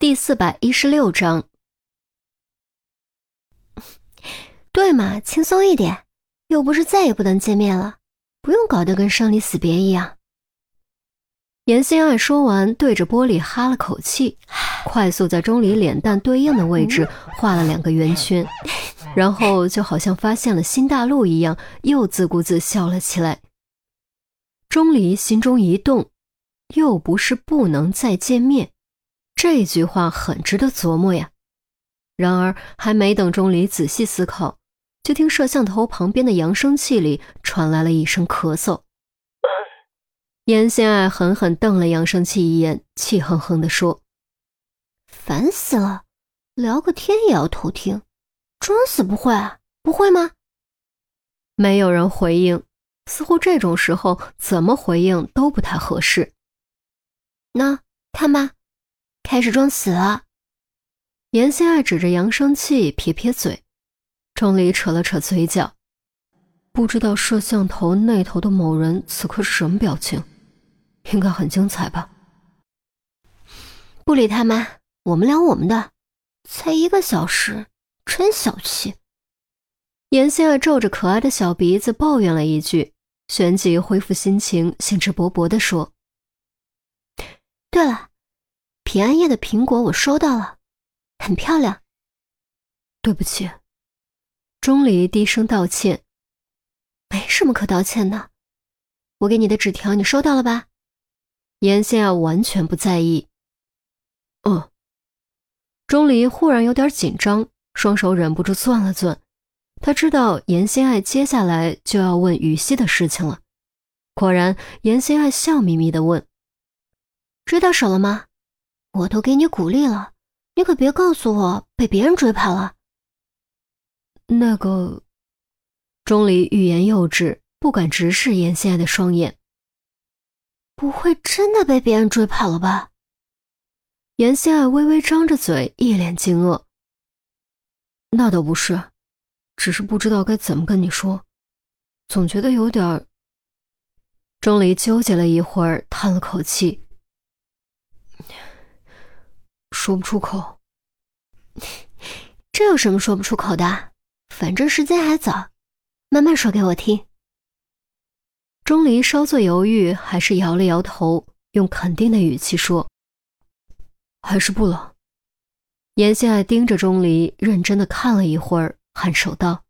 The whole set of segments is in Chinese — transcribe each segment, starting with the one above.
第四百一十六章，对嘛，轻松一点，又不是再也不能见面了，不用搞得跟生离死别一样。严心爱说完，对着玻璃哈了口气，快速在钟离脸蛋对应的位置画了两个圆圈，然后就好像发现了新大陆一样，又自顾自笑了起来。钟离心中一动，又不是不能再见面。这句话很值得琢磨呀。然而，还没等钟离仔细思考，就听摄像头旁边的扬声器里传来了一声咳嗽。严心爱狠狠瞪了扬声器一眼，气哼哼地说：“烦死了，聊个天也要偷听，装死不会啊？不会吗？”没有人回应，似乎这种时候怎么回应都不太合适。那看吧。开始装死了，严心爱指着扬声器撇撇嘴，钟离扯了扯嘴角，不知道摄像头那头的某人此刻是什么表情，应该很精彩吧？不理他们，我们聊我们的。才一个小时，真小气。严心爱皱着可爱的小鼻子抱怨了一句，旋即恢复心情，兴致勃勃地说：“对了。”平安夜的苹果我收到了，很漂亮。对不起，钟离低声道歉。没什么可道歉的，我给你的纸条你收到了吧？严心爱完全不在意。嗯。钟离忽然有点紧张，双手忍不住攥了攥。他知道严心爱接下来就要问雨熙的事情了。果然，严心爱笑眯眯的问：“追到手了吗？”我都给你鼓励了，你可别告诉我被别人追跑了。那个，钟离欲言又止，不敢直视严心爱的双眼。不会真的被别人追跑了吧？严心爱微微张着嘴，一脸惊愕。那倒不是，只是不知道该怎么跟你说，总觉得有点……钟离纠结了一会儿，叹了口气。说不出口，这有什么说不出口的？反正时间还早，慢慢说给我听。钟离稍作犹豫，还是摇了摇头，用肯定的语气说：“还是不了。”严心爱盯着钟离，认真的看了一会儿，颔首道：“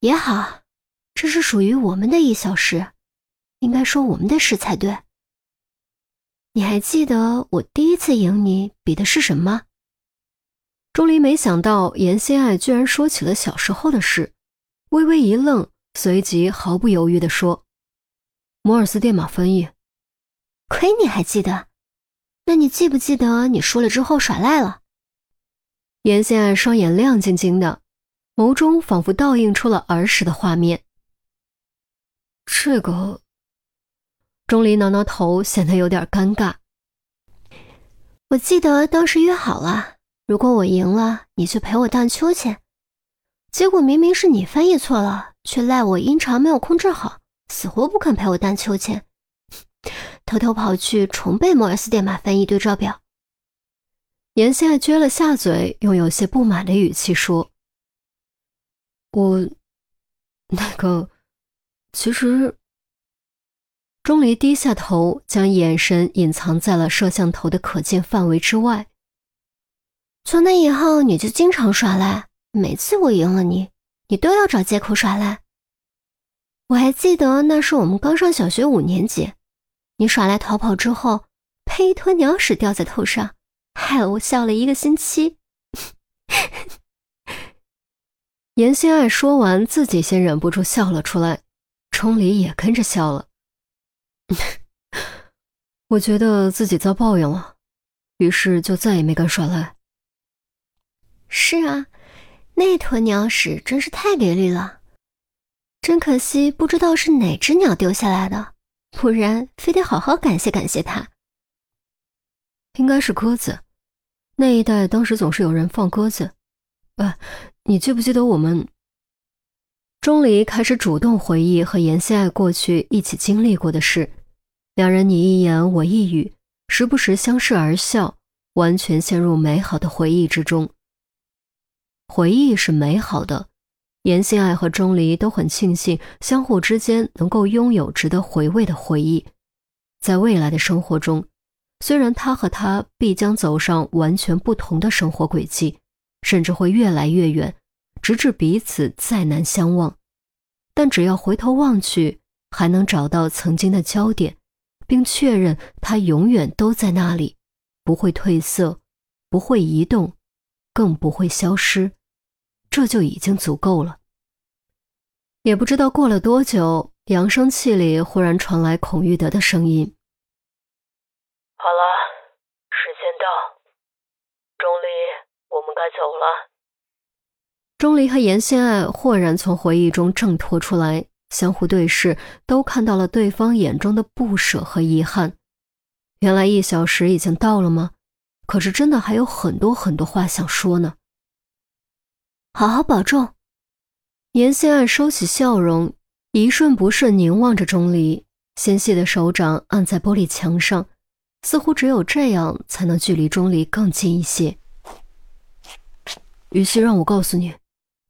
也好，这是属于我们的一小时，应该说我们的事才对。”你还记得我第一次赢你比的是什么？钟离没想到严心爱居然说起了小时候的事，微微一愣，随即毫不犹豫地说：“摩尔斯电码翻译。”亏你还记得？那你记不记得你输了之后耍赖了？严心爱双眼亮晶晶的，眸中仿佛倒映出了儿时的画面。这个。钟离挠挠头，显得有点尴尬。我记得当时约好了，如果我赢了，你就陪我荡秋千。结果明明是你翻译错了，却赖我音长没有控制好，死活不肯陪我荡秋千，偷偷跑去重背摩尔斯电码翻译对照表。严心爱撅了下嘴，用有些不满的语气说：“我，那个，其实……”钟离低下头，将眼神隐藏在了摄像头的可见范围之外。从那以后，你就经常耍赖，每次我赢了你，你都要找借口耍赖。我还记得那是我们刚上小学五年级，你耍赖逃跑之后，被一坨鸟屎掉在头上，害了我笑了一个星期。严心爱说完，自己先忍不住笑了出来，钟离也跟着笑了。我觉得自己遭报应了，于是就再也没敢耍赖。是啊，那坨鸟屎真是太给力了，真可惜不知道是哪只鸟丢下来的，不然非得好好感谢感谢它。应该是鸽子，那一带当时总是有人放鸽子。哎，你记不记得我们？钟离开始主动回忆和严希爱过去一起经历过的事。两人你一言我一语，时不时相视而笑，完全陷入美好的回忆之中。回忆是美好的，严心爱和钟离都很庆幸相互之间能够拥有值得回味的回忆。在未来的生活中，虽然他和她必将走上完全不同的生活轨迹，甚至会越来越远，直至彼此再难相望，但只要回头望去，还能找到曾经的焦点，并确认他永远都在那里，不会褪色，不会移动，更不会消失，这就已经足够了。也不知道过了多久。扬声器里忽然传来孔玉德的声音：“好了，时间到，钟离，我们该走了。”钟离和严心爱豁然从回忆中挣脱出来，相互对视，都看到了对方眼中的不舍和遗憾。原来一小时已经到了吗？可是真的还有很多很多话想说呢。好好保重。严心爱收起笑容。一瞬不瞬凝望着钟离，纤细的手掌按在玻璃墙上，似乎只有这样才能距离钟离更近一些。于西让我告诉你，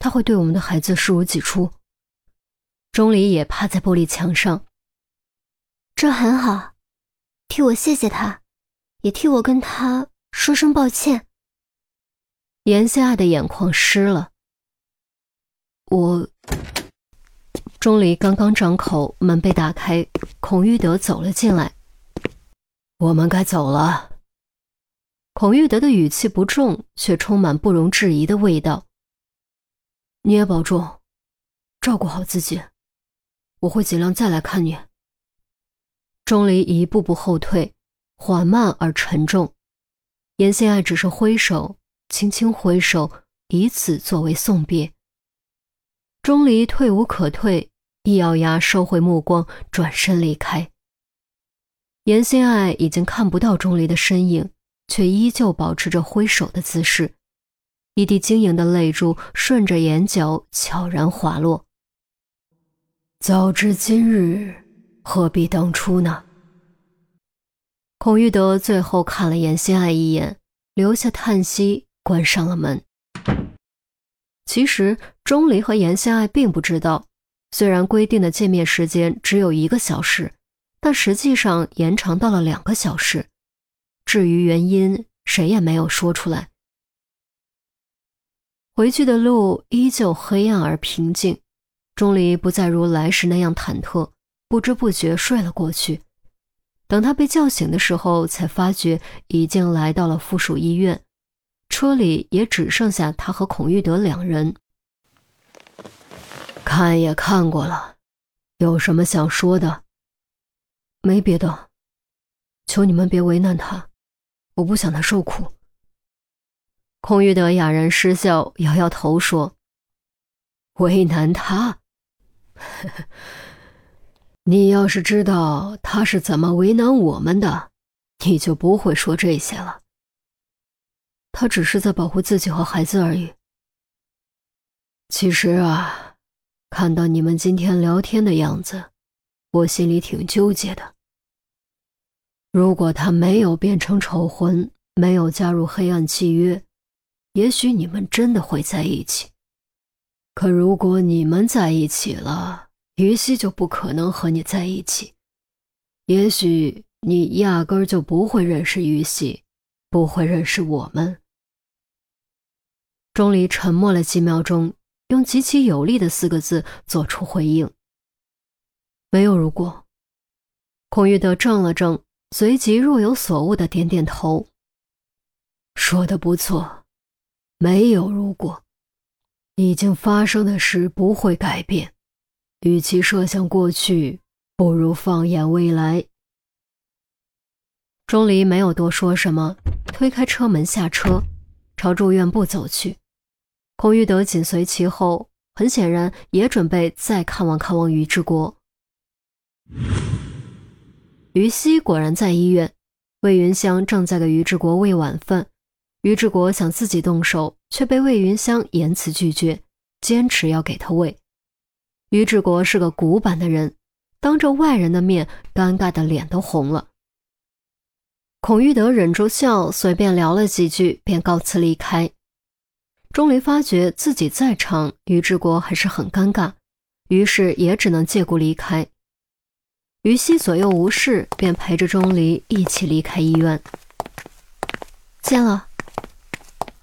他会对我们的孩子视如己出。钟离也趴在玻璃墙上，这很好，替我谢谢他，也替我跟他说声抱歉。严心爱的眼眶湿了，我。钟离刚刚张口，门被打开，孔玉德走了进来。我们该走了。孔玉德的语气不重，却充满不容置疑的味道。你也保重，照顾好自己，我会尽量再来看你。钟离一步步后退，缓慢而沉重。严心爱只是挥手，轻轻挥手，以此作为送别。钟离退无可退，一咬牙收回目光，转身离开。严心爱已经看不到钟离的身影，却依旧保持着挥手的姿势，一滴晶莹的泪珠顺着眼角悄然滑落。早知今日，何必当初呢？孔玉德最后看了严心爱一眼，留下叹息，关上了门。其实钟离和严心爱并不知道，虽然规定的见面时间只有一个小时，但实际上延长到了两个小时。至于原因，谁也没有说出来。回去的路依旧黑暗而平静，钟离不再如来时那样忐忑，不知不觉睡了过去。等他被叫醒的时候，才发觉已经来到了附属医院。车里也只剩下他和孔玉德两人。看也看过了，有什么想说的？没别的，求你们别为难他，我不想他受苦。孔玉德哑然失笑，摇摇头说：“为难他？呵 呵你要是知道他是怎么为难我们的，你就不会说这些了。”他只是在保护自己和孩子而已。其实啊，看到你们今天聊天的样子，我心里挺纠结的。如果他没有变成丑魂，没有加入黑暗契约，也许你们真的会在一起。可如果你们在一起了，于西就不可能和你在一起。也许你压根儿就不会认识于西，不会认识我们。钟离沉默了几秒钟，用极其有力的四个字做出回应：“没有如果。”孔玉德怔了怔，随即若有所悟的点点头：“说的不错，没有如果。已经发生的事不会改变，与其设想过去，不如放眼未来。”钟离没有多说什么，推开车门下车，朝住院部走去。孔玉德紧随其后，很显然也准备再看望看望于志国。于西果然在医院，魏云香正在给于志国喂晚饭。于志国想自己动手，却被魏云香严词拒绝，坚持要给他喂。于志国是个古板的人，当着外人的面，尴尬的脸都红了。孔玉德忍住笑，随便聊了几句，便告辞离开。钟离发觉自己在场，于志国还是很尴尬，于是也只能借故离开。于西左右无事，便陪着钟离一起离开医院。见了。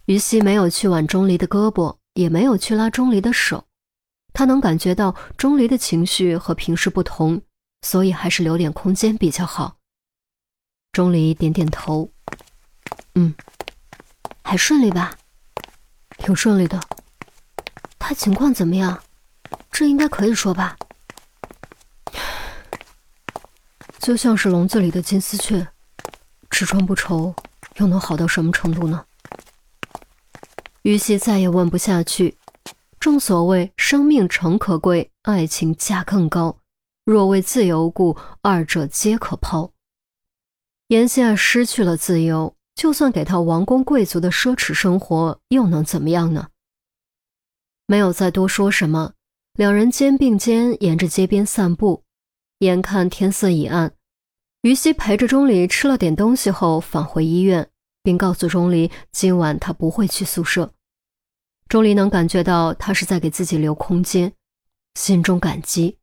于西没有去挽钟离的胳膊，也没有去拉钟离的手，他能感觉到钟离的情绪和平时不同，所以还是留点空间比较好。钟离点点头，嗯，还顺利吧？挺顺利的。他情况怎么样？这应该可以说吧？就像是笼子里的金丝雀，吃穿不愁，又能好到什么程度呢？于西再也问不下去。正所谓生命诚可贵，爱情价更高。若为自由故，二者皆可抛。严希儿失去了自由。就算给他王公贵族的奢侈生活，又能怎么样呢？没有再多说什么，两人肩并肩沿着街边散步。眼看天色已暗，于西陪着钟离吃了点东西后返回医院，并告诉钟离今晚他不会去宿舍。钟离能感觉到他是在给自己留空间，心中感激，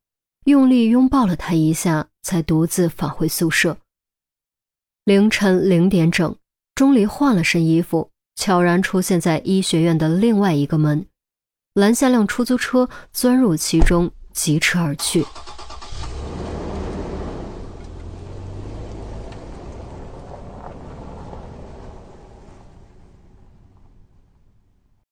用力拥抱了他一下，才独自返回宿舍。凌晨零点整。钟离换了身衣服，悄然出现在医学院的另外一个门，拦下辆出租车，钻入其中，疾驰而去。